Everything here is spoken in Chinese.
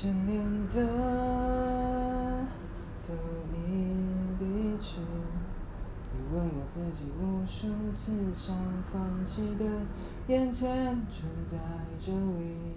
眷恋的都已离去，你问我自己无数次想放弃的，眼前就在这里。